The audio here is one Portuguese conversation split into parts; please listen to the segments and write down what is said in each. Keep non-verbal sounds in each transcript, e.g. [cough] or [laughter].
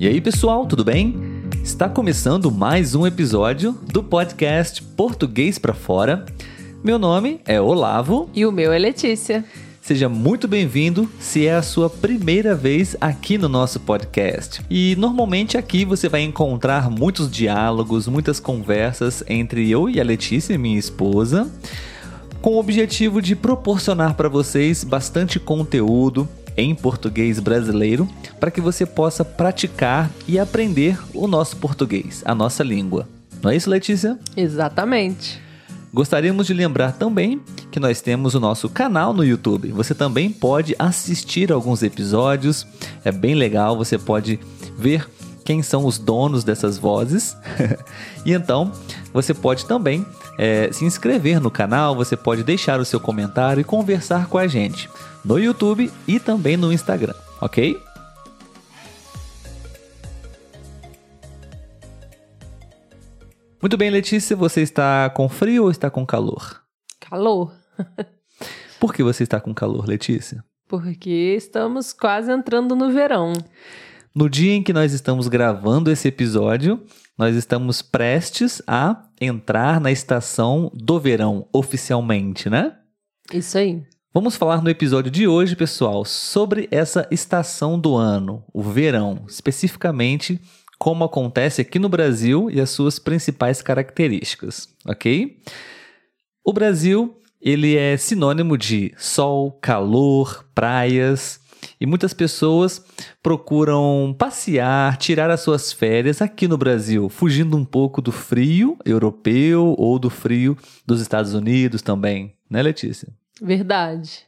E aí, pessoal, tudo bem? Está começando mais um episódio do podcast Português para Fora. Meu nome é Olavo e o meu é Letícia. Seja muito bem-vindo se é a sua primeira vez aqui no nosso podcast. E normalmente aqui você vai encontrar muitos diálogos, muitas conversas entre eu e a Letícia, minha esposa, com o objetivo de proporcionar para vocês bastante conteúdo em português brasileiro para que você possa praticar e aprender o nosso português, a nossa língua. Não é isso, Letícia? Exatamente. Gostaríamos de lembrar também que nós temos o nosso canal no YouTube. Você também pode assistir alguns episódios, é bem legal, você pode ver quem são os donos dessas vozes. [laughs] e então você pode também é, se inscrever no canal, você pode deixar o seu comentário e conversar com a gente no YouTube e também no Instagram, ok? Muito bem, Letícia, você está com frio ou está com calor? Calor. Por que você está com calor, Letícia? Porque estamos quase entrando no verão. No dia em que nós estamos gravando esse episódio, nós estamos prestes a entrar na estação do verão, oficialmente, né? Isso aí. Vamos falar no episódio de hoje, pessoal, sobre essa estação do ano, o verão, especificamente como acontece aqui no Brasil e as suas principais características, ok? O Brasil, ele é sinônimo de sol, calor, praias, e muitas pessoas procuram passear, tirar as suas férias aqui no Brasil, fugindo um pouco do frio europeu ou do frio dos Estados Unidos também, né, Letícia? Verdade.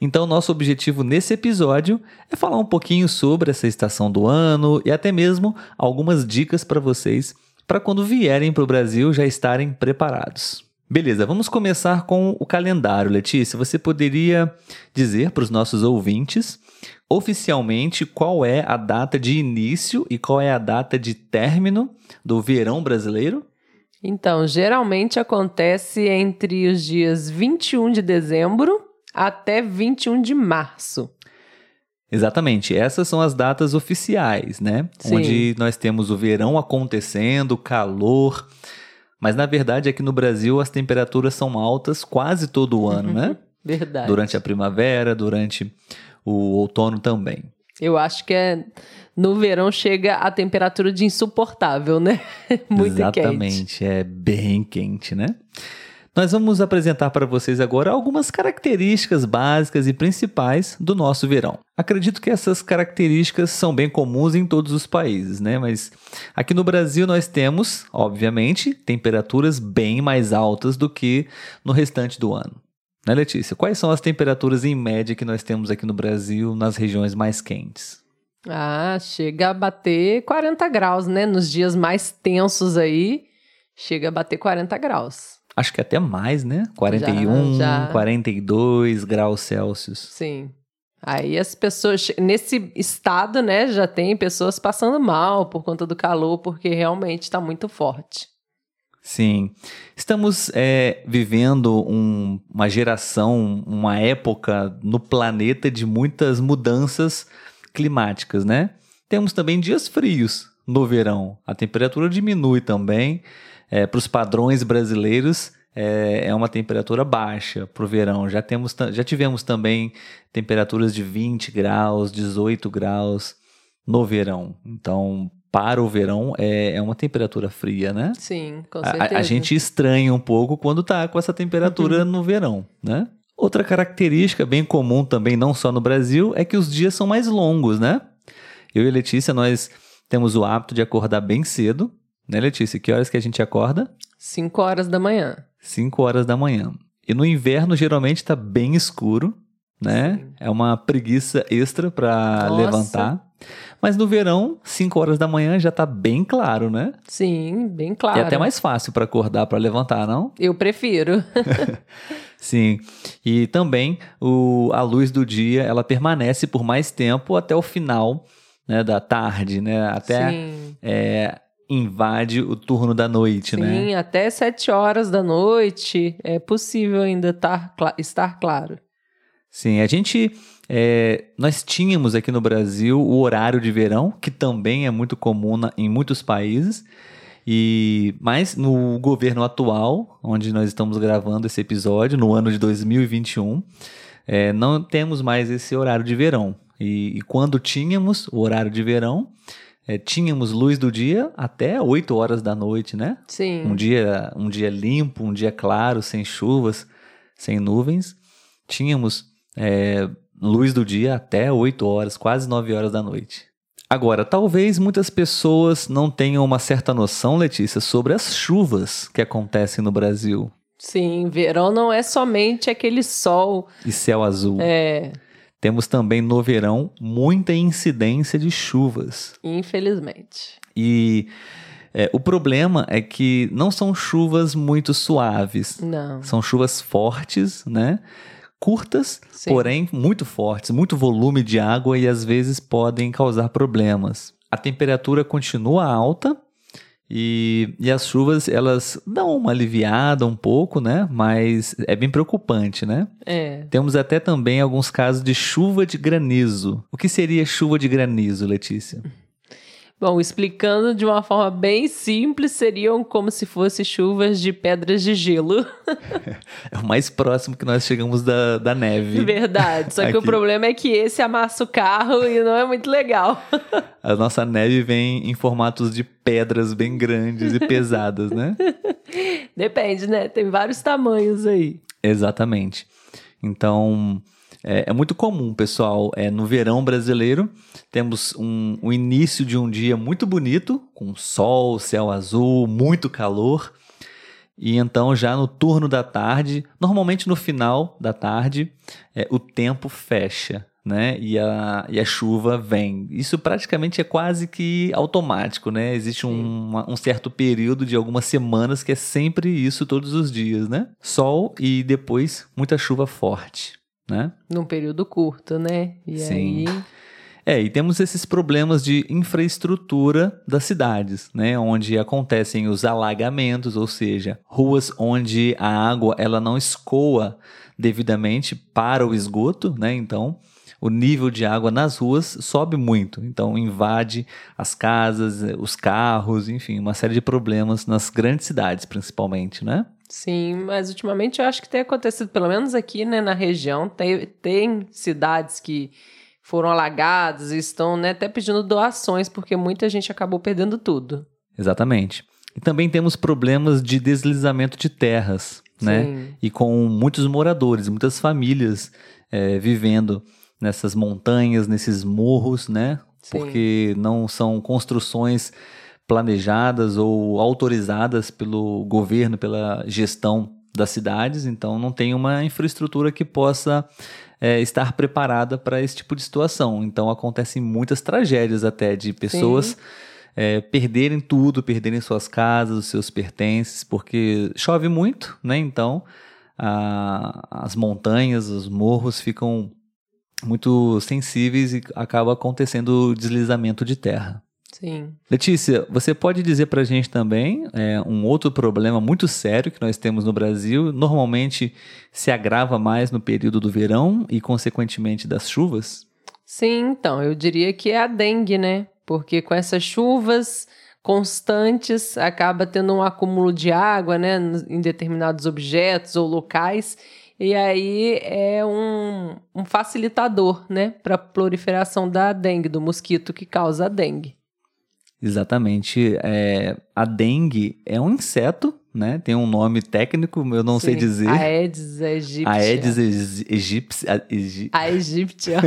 Então, nosso objetivo nesse episódio é falar um pouquinho sobre essa estação do ano e até mesmo algumas dicas para vocês para quando vierem para o Brasil já estarem preparados. Beleza, vamos começar com o calendário, Letícia. Você poderia dizer para os nossos ouvintes oficialmente qual é a data de início e qual é a data de término do verão brasileiro? Então, geralmente acontece entre os dias 21 de dezembro até 21 de março. Exatamente, essas são as datas oficiais, né? Sim. Onde nós temos o verão acontecendo, calor. Mas na verdade, aqui no Brasil, as temperaturas são altas quase todo o ano, né? [laughs] Verdade. Durante a primavera, durante o outono também. Eu acho que é no verão chega a temperatura de insuportável, né? [laughs] Muito Exatamente, quente. é bem quente, né? Nós vamos apresentar para vocês agora algumas características básicas e principais do nosso verão. Acredito que essas características são bem comuns em todos os países, né? Mas aqui no Brasil nós temos, obviamente, temperaturas bem mais altas do que no restante do ano. Né, Letícia? Quais são as temperaturas em média que nós temos aqui no Brasil nas regiões mais quentes? Ah, chega a bater 40 graus, né? Nos dias mais tensos aí, chega a bater 40 graus. Acho que até mais, né? 41, já, já. 42 graus Celsius. Sim. Aí as pessoas, nesse estado, né, já tem pessoas passando mal por conta do calor, porque realmente está muito forte. Sim. Estamos é, vivendo um, uma geração, uma época no planeta de muitas mudanças climáticas, né? Temos também dias frios no verão. A temperatura diminui também. É, para os padrões brasileiros, é, é uma temperatura baixa para o verão. Já, temos, já tivemos também temperaturas de 20 graus, 18 graus no verão. Então, para o verão é, é uma temperatura fria, né? Sim, com certeza. A, a gente estranha um pouco quando tá com essa temperatura uhum. no verão, né? Outra característica bem comum também, não só no Brasil, é que os dias são mais longos, né? Eu e Letícia, nós temos o hábito de acordar bem cedo, né, Letícia? Que horas que a gente acorda? 5 horas da manhã. 5 horas da manhã. E no inverno geralmente está bem escuro, né? Sim. É uma preguiça extra para levantar. Mas no verão, 5 horas da manhã já tá bem claro, né? Sim, bem claro. E é até mais fácil para acordar, para levantar, não? [laughs] Eu prefiro. [laughs] Sim. E também o, a luz do dia, ela permanece por mais tempo até o final né, da tarde, né? Até é, invade o turno da noite, Sim, né? Sim, até 7 horas da noite é possível ainda tar, estar claro. Sim, a gente. É, nós tínhamos aqui no Brasil o horário de verão, que também é muito comum na, em muitos países. E mas no governo atual, onde nós estamos gravando esse episódio, no ano de 2021, é, não temos mais esse horário de verão. E, e quando tínhamos o horário de verão, é, tínhamos luz do dia até 8 horas da noite, né? Sim. Um dia, um dia limpo, um dia claro, sem chuvas, sem nuvens. Tínhamos é, luz do dia até 8 horas, quase 9 horas da noite. Agora, talvez muitas pessoas não tenham uma certa noção, Letícia, sobre as chuvas que acontecem no Brasil. Sim, verão não é somente aquele sol. E céu azul. É. Temos também no verão muita incidência de chuvas. Infelizmente. E é, o problema é que não são chuvas muito suaves. Não. São chuvas fortes, né? Curtas, Sim. porém muito fortes, muito volume de água e às vezes podem causar problemas. A temperatura continua alta e, e as chuvas elas dão uma aliviada um pouco, né? Mas é bem preocupante, né? É. Temos até também alguns casos de chuva de granizo. O que seria chuva de granizo, Letícia? Bom, explicando de uma forma bem simples, seriam como se fossem chuvas de pedras de gelo. [laughs] É o mais próximo que nós chegamos da, da neve. Verdade. Só que o Aqui. problema é que esse amassa o carro e não é muito legal. [laughs] A nossa neve vem em formatos de pedras bem grandes e pesadas, né? Depende, né? Tem vários tamanhos aí. Exatamente. Então, é, é muito comum, pessoal, é, no verão brasileiro, temos um, o início de um dia muito bonito, com sol, céu azul, muito calor. E então, já no turno da tarde, normalmente no final da tarde, é, o tempo fecha, né? E a, e a chuva vem. Isso praticamente é quase que automático, né? Existe um, um certo período de algumas semanas que é sempre isso todos os dias, né? Sol e depois muita chuva forte, né? Num período curto, né? E Sim. aí. É, e temos esses problemas de infraestrutura das cidades, né, onde acontecem os alagamentos, ou seja, ruas onde a água ela não escoa devidamente para o esgoto, né? Então, o nível de água nas ruas sobe muito, então invade as casas, os carros, enfim, uma série de problemas nas grandes cidades, principalmente, né? Sim, mas ultimamente eu acho que tem acontecido, pelo menos aqui, né, na região, tem, tem cidades que foram alagadas e estão né, até pedindo doações, porque muita gente acabou perdendo tudo. Exatamente. E também temos problemas de deslizamento de terras, né? Sim. E com muitos moradores, muitas famílias eh, vivendo nessas montanhas, nesses morros, né? Sim. Porque não são construções planejadas ou autorizadas pelo governo, pela gestão das cidades, então não tem uma infraestrutura que possa eh, estar preparada para esse tipo de situação. Então acontecem muitas tragédias até de pessoas é, perderem tudo, perderem suas casas, os seus pertences, porque chove muito, né? Então a- as montanhas, os morros ficam muito sensíveis e acaba acontecendo deslizamento de terra. Sim. Letícia, você pode dizer para a gente também é, um outro problema muito sério que nós temos no Brasil, normalmente se agrava mais no período do verão e, consequentemente, das chuvas? Sim, então, eu diria que é a dengue, né? Porque com essas chuvas constantes, acaba tendo um acúmulo de água, né, em determinados objetos ou locais, e aí é um, um facilitador, né, para a proliferação da dengue, do mosquito que causa a dengue. Exatamente. É, a dengue é um inseto, né? Tem um nome técnico, eu não sei Sim, dizer. Aedes aegypti. Aedes egí- egípcia. a- egi- A egípcia.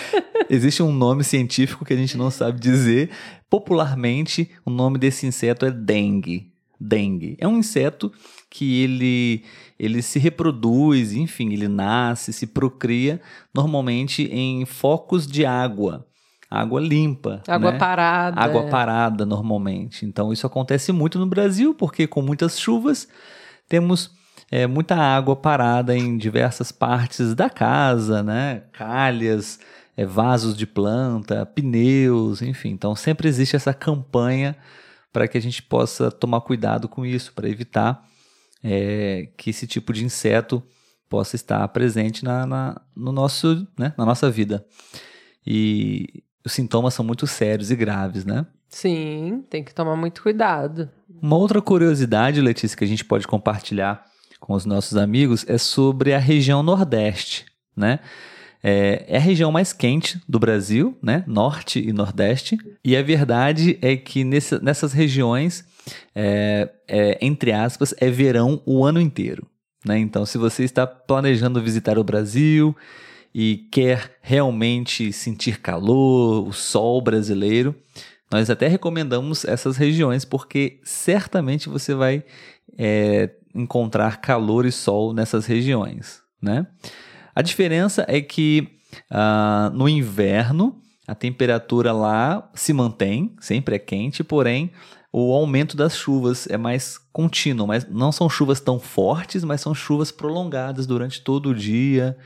[laughs] Existe um nome científico que a gente não sabe dizer. Popularmente, o nome desse inseto é dengue. Dengue. É um inseto que ele, ele se reproduz, enfim, ele nasce, se procria normalmente em focos de água. Água limpa. Água né? parada. água parada normalmente. Então isso acontece muito no Brasil, porque com muitas chuvas temos é, muita água parada em diversas partes da casa, né? Calhas, é, vasos de planta, pneus, enfim. Então sempre existe essa campanha para que a gente possa tomar cuidado com isso, para evitar é, que esse tipo de inseto possa estar presente na, na, no nosso, né, na nossa vida. E os sintomas são muito sérios e graves, né? Sim, tem que tomar muito cuidado. Uma outra curiosidade, Letícia, que a gente pode compartilhar com os nossos amigos é sobre a região Nordeste, né? É, é, a região mais quente do Brasil, né? Norte e Nordeste. E a verdade é que nesse, nessas regiões, é, é, entre aspas, é verão o ano inteiro. Né? Então, se você está planejando visitar o Brasil e quer realmente sentir calor, o sol brasileiro, nós até recomendamos essas regiões porque certamente você vai é, encontrar calor e sol nessas regiões. Né? A diferença é que uh, no inverno a temperatura lá se mantém, sempre é quente, porém o aumento das chuvas é mais contínuo, mas não são chuvas tão fortes, mas são chuvas prolongadas durante todo o dia.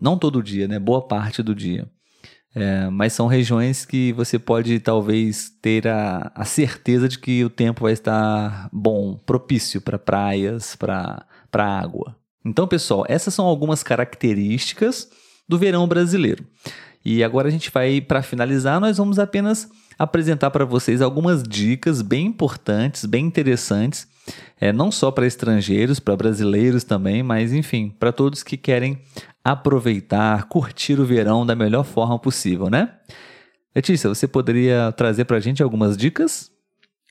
Não todo dia, né? Boa parte do dia. É, mas são regiões que você pode talvez ter a, a certeza de que o tempo vai estar bom, propício para praias, para água. Então, pessoal, essas são algumas características do verão brasileiro. E agora a gente vai, para finalizar, nós vamos apenas apresentar para vocês algumas dicas bem importantes, bem interessantes, é, não só para estrangeiros, para brasileiros também, mas enfim, para todos que querem aproveitar, curtir o verão da melhor forma possível, né? Letícia, você poderia trazer para a gente algumas dicas?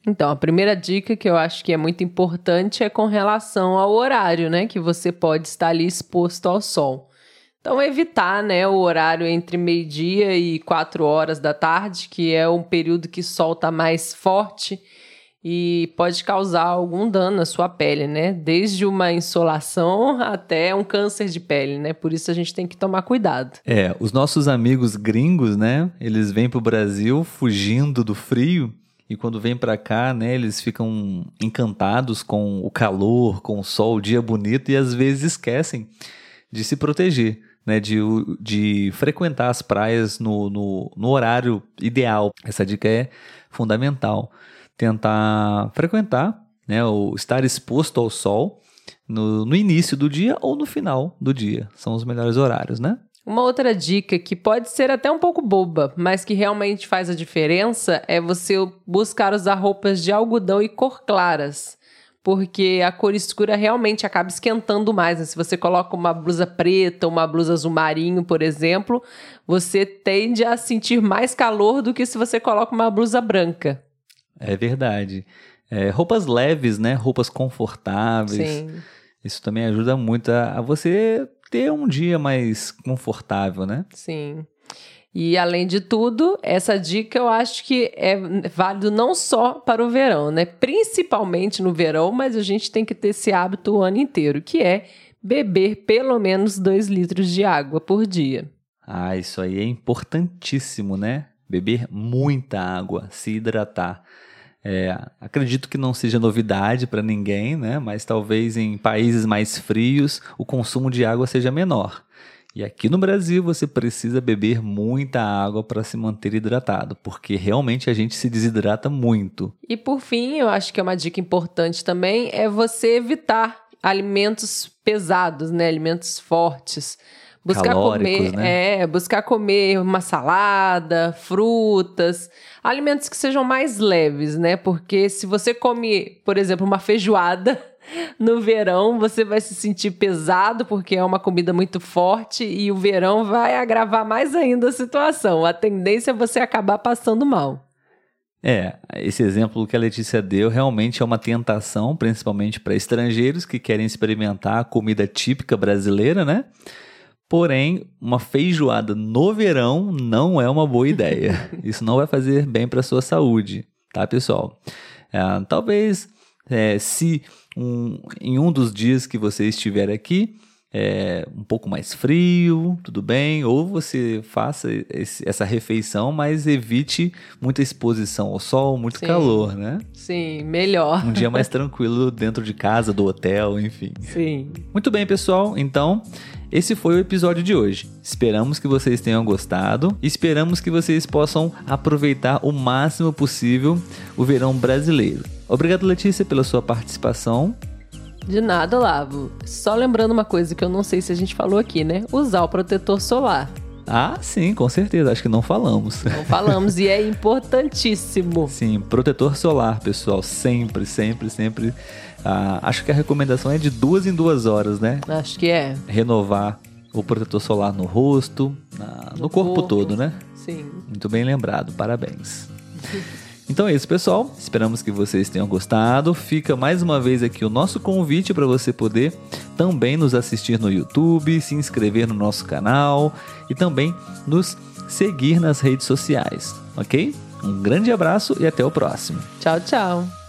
Então, a primeira dica que eu acho que é muito importante é com relação ao horário, né? Que você pode estar ali exposto ao sol. Então, evitar né, o horário entre meio-dia e quatro horas da tarde, que é um período que o sol está mais forte e pode causar algum dano na sua pele, né? Desde uma insolação até um câncer de pele, né? Por isso a gente tem que tomar cuidado. É, os nossos amigos gringos, né? Eles vêm para o Brasil fugindo do frio e quando vêm para cá, né? Eles ficam encantados com o calor, com o sol, o dia bonito e às vezes esquecem de se proteger né, de, de frequentar as praias no, no, no horário ideal. Essa dica é fundamental. Tentar frequentar, né, ou estar exposto ao sol no, no início do dia ou no final do dia. São os melhores horários, né? Uma outra dica que pode ser até um pouco boba, mas que realmente faz a diferença é você buscar usar roupas de algodão e cor claras porque a cor escura realmente acaba esquentando mais. Né? Se você coloca uma blusa preta, uma blusa azul marinho, por exemplo, você tende a sentir mais calor do que se você coloca uma blusa branca. É verdade. É, roupas leves, né? Roupas confortáveis. Sim. Isso também ajuda muito a, a você ter um dia mais confortável, né? Sim. E além de tudo, essa dica eu acho que é válido não só para o verão, né? Principalmente no verão, mas a gente tem que ter esse hábito o ano inteiro, que é beber pelo menos 2 litros de água por dia. Ah, isso aí é importantíssimo, né? Beber muita água, se hidratar. É, acredito que não seja novidade para ninguém, né? Mas talvez em países mais frios o consumo de água seja menor. E aqui no Brasil você precisa beber muita água para se manter hidratado, porque realmente a gente se desidrata muito. E por fim, eu acho que é uma dica importante também é você evitar alimentos pesados, né? Alimentos fortes. Buscar comer, né? é, buscar comer uma salada, frutas, alimentos que sejam mais leves, né? Porque se você come, por exemplo, uma feijoada, [laughs] no verão você vai se sentir pesado porque é uma comida muito forte e o verão vai agravar mais ainda a situação. A tendência é você acabar passando mal. É, esse exemplo que a Letícia deu realmente é uma tentação, principalmente para estrangeiros que querem experimentar a comida típica brasileira, né? Porém, uma feijoada no verão não é uma boa ideia. [laughs] Isso não vai fazer bem para sua saúde, tá, pessoal? É, talvez é, se um, em um dos dias que você estiver aqui, é, um pouco mais frio, tudo bem, ou você faça esse, essa refeição, mas evite muita exposição ao sol, muito Sim. calor, né? Sim, melhor. Um dia mais [laughs] tranquilo dentro de casa, do hotel, enfim. Sim. Muito bem, pessoal. Então, esse foi o episódio de hoje. Esperamos que vocês tenham gostado e esperamos que vocês possam aproveitar o máximo possível o verão brasileiro. Obrigado, Letícia, pela sua participação. De nada, Lavo. Só lembrando uma coisa que eu não sei se a gente falou aqui, né? Usar o protetor solar. Ah, sim, com certeza. Acho que não falamos. Não falamos e é importantíssimo. [laughs] Sim, protetor solar, pessoal. Sempre, sempre, sempre. Ah, acho que a recomendação é de duas em duas horas, né? Acho que é. Renovar o protetor solar no rosto, na- no, No corpo, corpo. todo, né? Sim. Muito bem lembrado, parabéns. [laughs] Então é isso, pessoal. Esperamos que vocês tenham gostado. Fica mais uma vez aqui o nosso convite para você poder também nos assistir no YouTube, se inscrever no nosso canal e também nos seguir nas redes sociais, ok? Um grande abraço e até o próximo. Tchau, tchau.